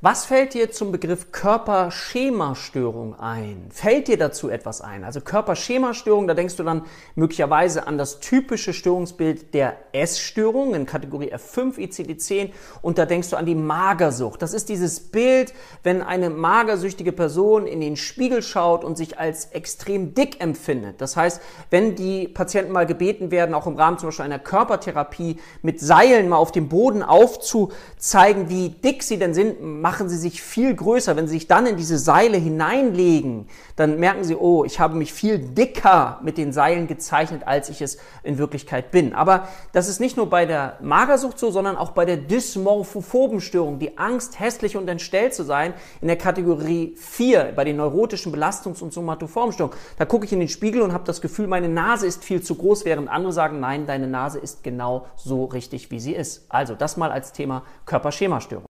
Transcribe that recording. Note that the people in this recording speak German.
Was fällt dir zum Begriff Körperschemastörung ein? Fällt dir dazu etwas ein? Also Körperschemastörung, da denkst du dann möglicherweise an das typische Störungsbild der Essstörung in Kategorie F5 ICD-10 und da denkst du an die Magersucht. Das ist dieses Bild, wenn eine magersüchtige Person in den Spiegel schaut und sich als extrem dick empfindet. Das heißt, wenn die Patienten mal gebeten werden, auch im Rahmen zum Beispiel einer Körpertherapie mit Seilen mal auf dem Boden aufzuzeigen, wie dick sie denn sind, machen sie sich viel größer. Wenn sie sich dann in diese Seile hineinlegen, dann merken sie, oh, ich habe mich viel dicker mit den Seilen gezeichnet, als ich es in Wirklichkeit bin. Aber das ist nicht nur bei der Magersucht so, sondern auch bei der dysmorphophoben Störung, die Angst, hässlich und entstellt zu sein, in der Kategorie 4, bei den neurotischen Belastungs- und somatoformen Störungen. Da gucke ich in den Spiegel und habe das Gefühl, meine Nase ist viel zu groß, während andere sagen, nein, deine Nase ist genau so richtig, wie sie ist. Also das mal als Thema Körperschemastörung.